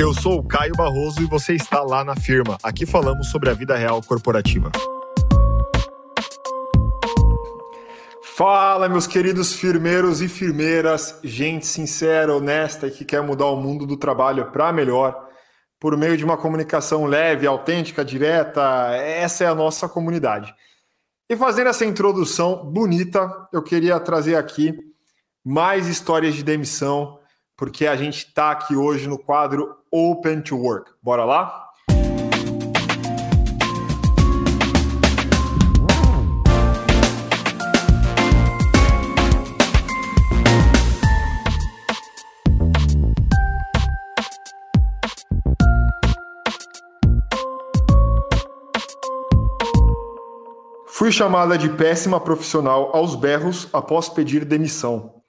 Eu sou o Caio Barroso e você está lá na firma. Aqui falamos sobre a vida real corporativa. Fala, meus queridos firmeiros e firmeiras, gente sincera, honesta e que quer mudar o mundo do trabalho para melhor por meio de uma comunicação leve, autêntica, direta. Essa é a nossa comunidade. E fazendo essa introdução bonita, eu queria trazer aqui mais histórias de demissão, porque a gente está aqui hoje no quadro Open to Work. Bora lá? Fui chamada de péssima profissional aos berros após pedir demissão.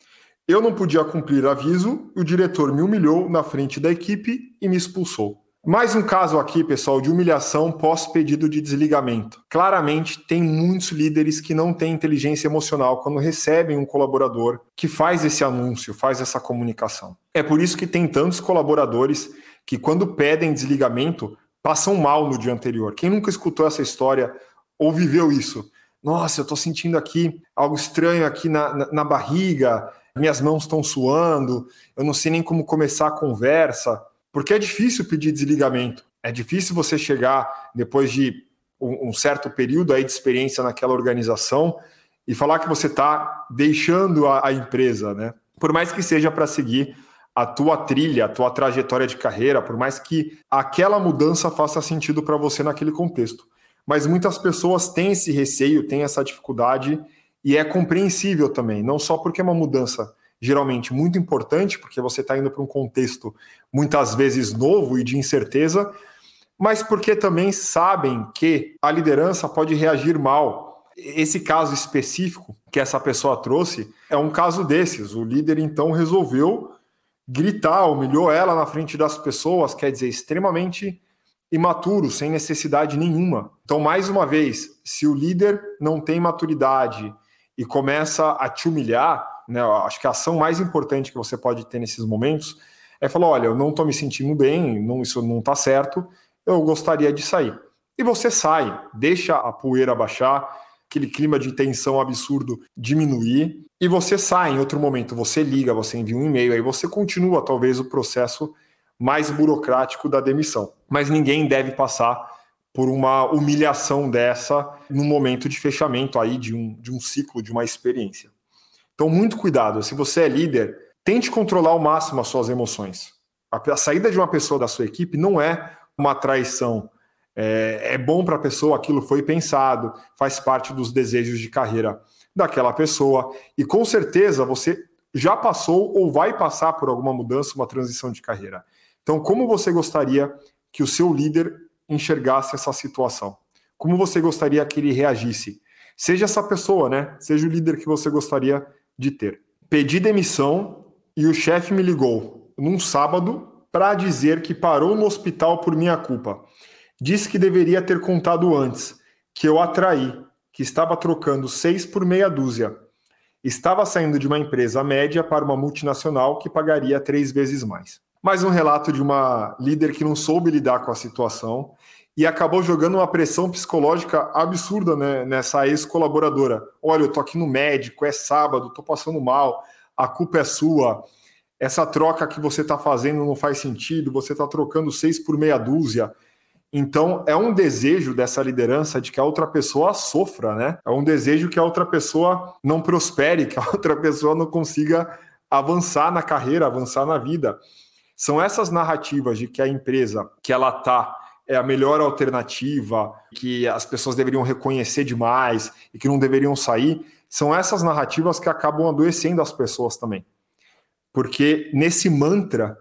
Eu não podia cumprir aviso, o diretor me humilhou na frente da equipe e me expulsou. Mais um caso aqui, pessoal, de humilhação pós pedido de desligamento. Claramente, tem muitos líderes que não têm inteligência emocional quando recebem um colaborador que faz esse anúncio, faz essa comunicação. É por isso que tem tantos colaboradores que, quando pedem desligamento, passam mal no dia anterior. Quem nunca escutou essa história ou viveu isso? Nossa, eu estou sentindo aqui algo estranho aqui na, na, na barriga, minhas mãos estão suando, eu não sei nem como começar a conversa, porque é difícil pedir desligamento. É difícil você chegar depois de um, certo período aí de experiência naquela organização e falar que você está deixando a, a empresa, né? Por mais que seja para seguir a tua trilha, a tua trajetória de carreira, por mais que aquela mudança faça sentido para você naquele contexto. Mas muitas pessoas têm esse receio, têm essa dificuldade e é compreensível também, não só porque é uma mudança geralmente muito importante, porque você está indo para um contexto muitas vezes novo e de incerteza, mas porque também sabem que a liderança pode reagir mal. Esse caso específico que essa pessoa trouxe é um caso desses. O líder então resolveu gritar, humilhou ela na frente das pessoas, quer dizer, extremamente imaturo, sem necessidade nenhuma. Então, mais uma vez, se o líder não tem maturidade, e começa a te humilhar, né? Acho que a ação mais importante que você pode ter nesses momentos é falar: olha, eu não estou me sentindo bem, não, isso não está certo, eu gostaria de sair. E você sai, deixa a poeira baixar, aquele clima de tensão absurdo diminuir, e você sai em outro momento, você liga, você envia um e-mail, aí você continua talvez o processo mais burocrático da demissão. Mas ninguém deve passar por uma humilhação dessa no momento de fechamento aí de um, de um ciclo, de uma experiência. Então, muito cuidado. Se você é líder, tente controlar ao máximo as suas emoções. A, a saída de uma pessoa da sua equipe não é uma traição. É, é bom para a pessoa, aquilo foi pensado, faz parte dos desejos de carreira daquela pessoa. E com certeza você já passou ou vai passar por alguma mudança, uma transição de carreira. Então, como você gostaria que o seu líder enxergasse essa situação? Como você gostaria que ele reagisse? Seja essa pessoa, né? Seja o líder que você gostaria de ter. Pedi demissão e o chefe me ligou num sábado para dizer que parou no hospital por minha culpa. Disse que deveria ter contado antes, que eu atraí, que estava trocando seis por meia dúzia. Estava saindo de uma empresa média para uma multinacional que pagaria três vezes mais. Mais um relato de uma líder que não soube lidar com a situação e acabou jogando uma pressão psicológica absurda né, nessa ex-colaboradora. Olha, eu tô aqui no médico, é sábado, tô passando mal, a culpa é sua. Essa troca que você está fazendo não faz sentido, você está trocando seis por meia dúzia. Então, é um desejo dessa liderança de que a outra pessoa sofra, né? É um desejo que a outra pessoa não prospere, que a outra pessoa não consiga avançar na carreira, avançar na vida. São essas narrativas de que a empresa que ela está é a melhor alternativa, que as pessoas deveriam reconhecer demais e que não deveriam sair, são essas narrativas que acabam adoecendo as pessoas também. Porque nesse mantra,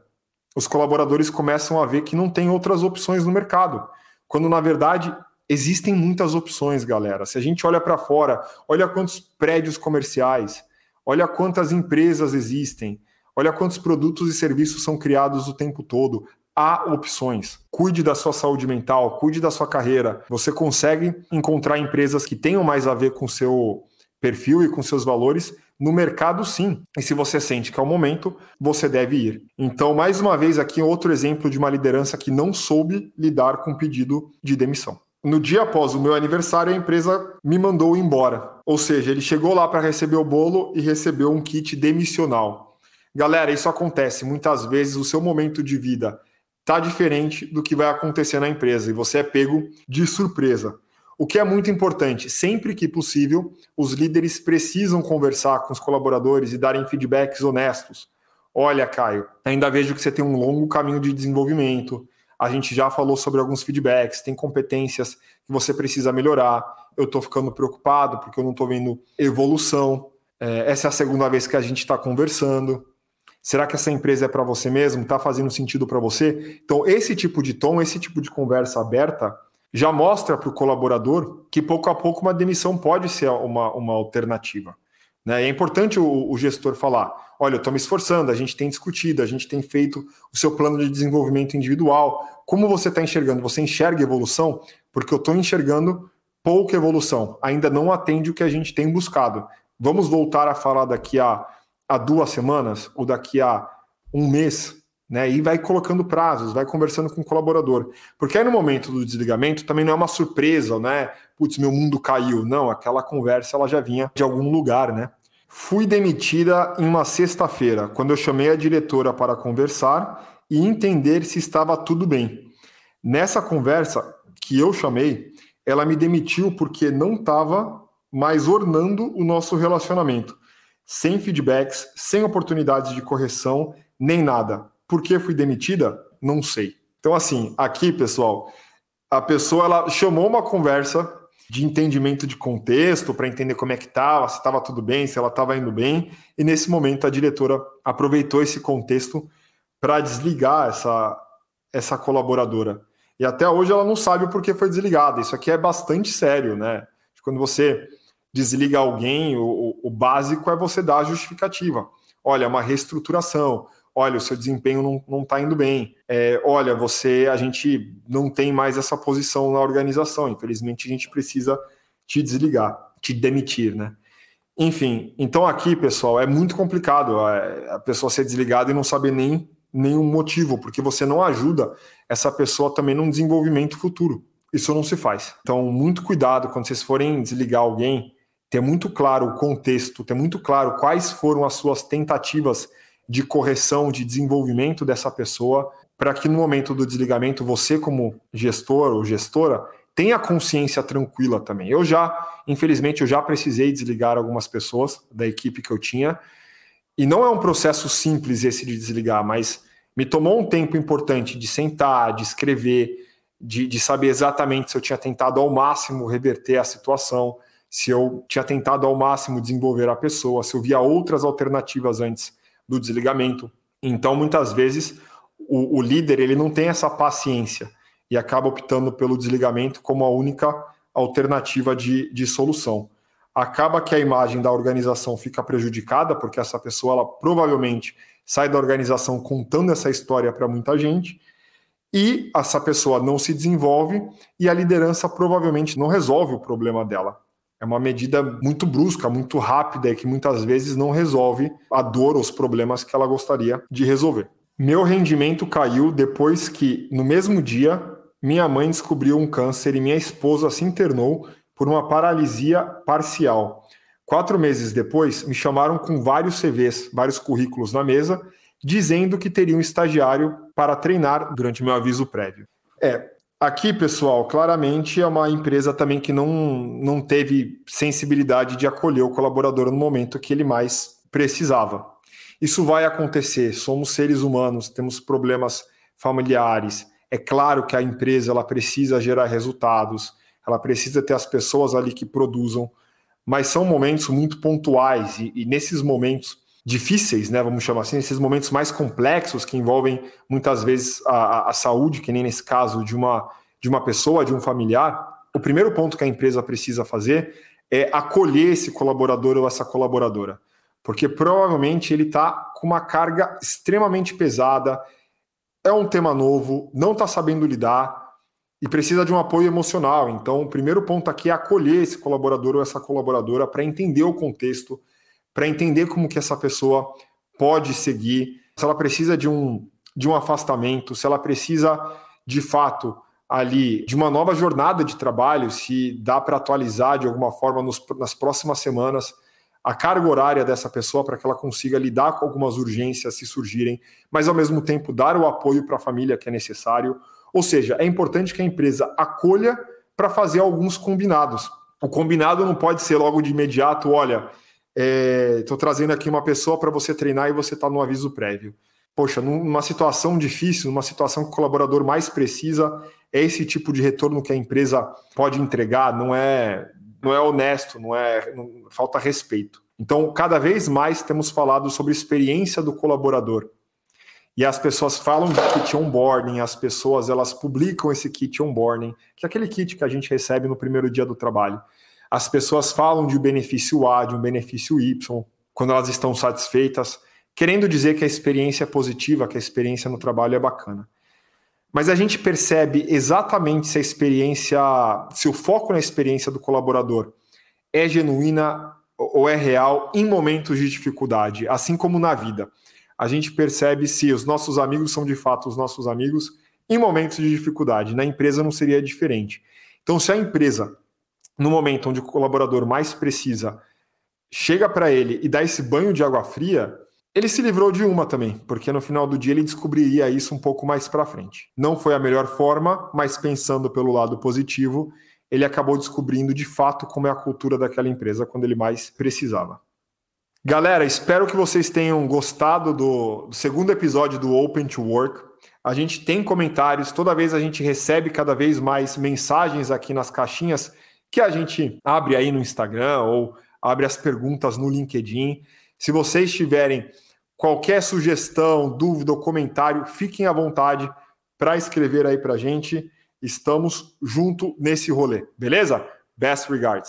os colaboradores começam a ver que não tem outras opções no mercado, quando na verdade existem muitas opções, galera. Se a gente olha para fora, olha quantos prédios comerciais, olha quantas empresas existem, Olha quantos produtos e serviços são criados o tempo todo. Há opções. Cuide da sua saúde mental, cuide da sua carreira. Você consegue encontrar empresas que tenham mais a ver com seu perfil e com seus valores No mercado, sim. E se você sente que é o momento, você deve ir. Então, mais uma vez, aqui outro exemplo de uma liderança que não soube lidar com pedido de demissão. No dia após o meu aniversário, a empresa me mandou embora. Ou seja, ele chegou lá para receber o bolo e recebeu um kit demissional. Galera, isso acontece. Muitas vezes o seu momento de vida está diferente do que vai acontecer na empresa e você é pego de surpresa. O que é muito importante, sempre que possível, os líderes precisam conversar com os colaboradores e darem feedbacks honestos. Olha, Caio, ainda vejo que você tem um longo caminho de desenvolvimento. A gente já falou sobre alguns feedbacks, tem competências que você precisa melhorar. Eu estou ficando preocupado porque eu não estou vendo evolução. É, essa é a segunda vez que a gente está conversando. Será que essa empresa é para você mesmo? Está fazendo sentido para você? Então, esse tipo de tom, esse tipo de conversa aberta, já mostra para o colaborador que pouco a pouco uma demissão pode ser uma, uma alternativa. Né? É importante o, o gestor falar: olha, eu estou me esforçando, a gente tem discutido, a gente tem feito o seu plano de desenvolvimento individual. Como você está enxergando? Você enxerga evolução? Porque eu estou enxergando pouca evolução, ainda não atende o que a gente tem buscado. Vamos voltar a falar daqui a, a duas semanas ou daqui a um mês né? E vai colocando prazos, vai conversando com o colaborador. Porque aí no momento do desligamento também não é uma surpresa, né? Putz, meu mundo caiu. Não, aquela conversa ela já vinha de algum lugar, né? Fui demitida em uma sexta-feira, quando eu chamei a diretora para conversar e entender se estava tudo bem. Nessa conversa que eu chamei, ela me demitiu porque não estava mais ornando o nosso relacionamento. Sem feedbacks, sem oportunidades de correção, nem nada. Por que fui demitida? Não sei. Então, assim, aqui, pessoal, a pessoa ela chamou uma conversa de entendimento de contexto para entender como é que estava, se estava tudo bem, se ela estava indo bem, e nesse momento a diretora aproveitou esse contexto para desligar essa, essa colaboradora. E até hoje ela não sabe o porquê foi desligada. Isso aqui é bastante sério, né? Quando você desliga alguém, o, o básico é você dar a justificativa. Olha, uma reestruturação, olha, o seu desempenho não está indo bem. É, olha, você, a gente não tem mais essa posição na organização. Infelizmente, a gente precisa te desligar, te demitir, né? Enfim, então aqui, pessoal, é muito complicado a pessoa ser desligada e não saber nem nenhum motivo, porque você não ajuda essa pessoa também num desenvolvimento futuro. Isso não se faz. Então, muito cuidado quando vocês forem desligar alguém, ter muito claro o contexto, ter muito claro quais foram as suas tentativas de correção, de desenvolvimento dessa pessoa, para que no momento do desligamento você, como gestor ou gestora, tenha consciência tranquila também. Eu já, infelizmente, eu já precisei desligar algumas pessoas da equipe que eu tinha, e não é um processo simples esse de desligar, mas me tomou um tempo importante de sentar, de escrever, de, de saber exatamente se eu tinha tentado ao máximo reverter a situação, se eu tinha tentado ao máximo desenvolver a pessoa, se eu via outras alternativas antes do desligamento. Então, muitas vezes, o, o líder ele não tem essa paciência e acaba optando pelo desligamento como a única alternativa de, de solução. Acaba que a imagem da organização fica prejudicada, porque essa pessoa ela provavelmente sai da organização contando essa história para muita gente, e essa pessoa não se desenvolve e a liderança provavelmente não resolve o problema dela. É uma medida muito brusca, muito rápida e que muitas vezes não resolve a dor ou os problemas que ela gostaria de resolver. Meu rendimento caiu depois que, no mesmo dia, minha mãe descobriu um câncer e minha esposa se internou por uma paralisia parcial. Quatro meses depois, me chamaram com vários CVs, vários currículos na mesa, dizendo que teria um estagiário para treinar durante meu aviso prévio. É, Aqui, pessoal, claramente é uma empresa também que não, não teve sensibilidade de acolher o colaborador no momento que ele mais precisava. Isso vai acontecer, somos seres humanos, temos problemas familiares. É claro que a empresa ela precisa gerar resultados, ela precisa ter as pessoas ali que produzam, mas são momentos muito pontuais e, e nesses momentos difíceis, né, vamos chamar assim, esses momentos mais complexos que envolvem muitas vezes a, a, saúde, que nem nesse caso de uma, de uma pessoa, de um familiar, o primeiro ponto que a empresa precisa fazer é acolher esse colaborador ou essa colaboradora, porque provavelmente ele está com uma carga extremamente pesada, é um tema novo, não está sabendo lidar e precisa de um apoio emocional. Então, o primeiro ponto aqui é acolher esse colaborador ou essa colaboradora para entender o contexto, para entender como que essa pessoa pode seguir, se ela precisa de um, de um afastamento, se ela precisa de fato ali de uma nova jornada de trabalho, se dá para atualizar de alguma forma nos, nas próximas semanas a carga horária dessa pessoa para que ela consiga lidar com algumas urgências se surgirem, mas ao mesmo tempo dar o apoio para a família que é necessário. Ou seja, é importante que a empresa acolha para fazer alguns combinados. O combinado não pode ser logo de imediato, olha, estou é, trazendo aqui uma pessoa para você treinar e você está no aviso prévio. Poxa, numa situação difícil, numa situação que o colaborador mais precisa, é esse tipo de retorno que a empresa pode entregar, não é, não é honesto, não é não, falta respeito. Então, cada vez mais temos falado sobre experiência do colaborador. E as pessoas falam de kit onboarding, as pessoas elas publicam esse kit onboarding, que é aquele kit que a gente recebe no primeiro dia do trabalho. As pessoas falam de um benefício A, de um benefício Y, quando elas estão satisfeitas, querendo dizer que a experiência é positiva, que a experiência no trabalho é bacana. Mas a gente percebe exatamente se a experiência, se o foco na experiência do colaborador é genuína ou é real em momentos de dificuldade, assim como na vida. A gente percebe se os nossos amigos são de fato os nossos amigos em momentos de dificuldade. Na empresa não seria diferente. Então, se a empresa, no momento onde o colaborador mais precisa, chega para ele e dá esse banho de água fria, ele se livrou de uma também, porque no final do dia ele descobriria isso um pouco mais para frente. Não foi a melhor forma, mas pensando pelo lado positivo, ele acabou descobrindo de fato como é a cultura daquela empresa quando ele mais precisava. Galera, espero que vocês tenham gostado do, do segundo episódio do Open to Work. A gente tem comentários, toda vez a gente recebe cada vez mais mensagens aqui nas caixinhas que a gente abre aí no Instagram ou abre as perguntas no LinkedIn. Se vocês tiverem qualquer sugestão, dúvida ou comentário, fiquem à vontade para escrever aí para a gente. Estamos junto nesse rolê, beleza? Best regards.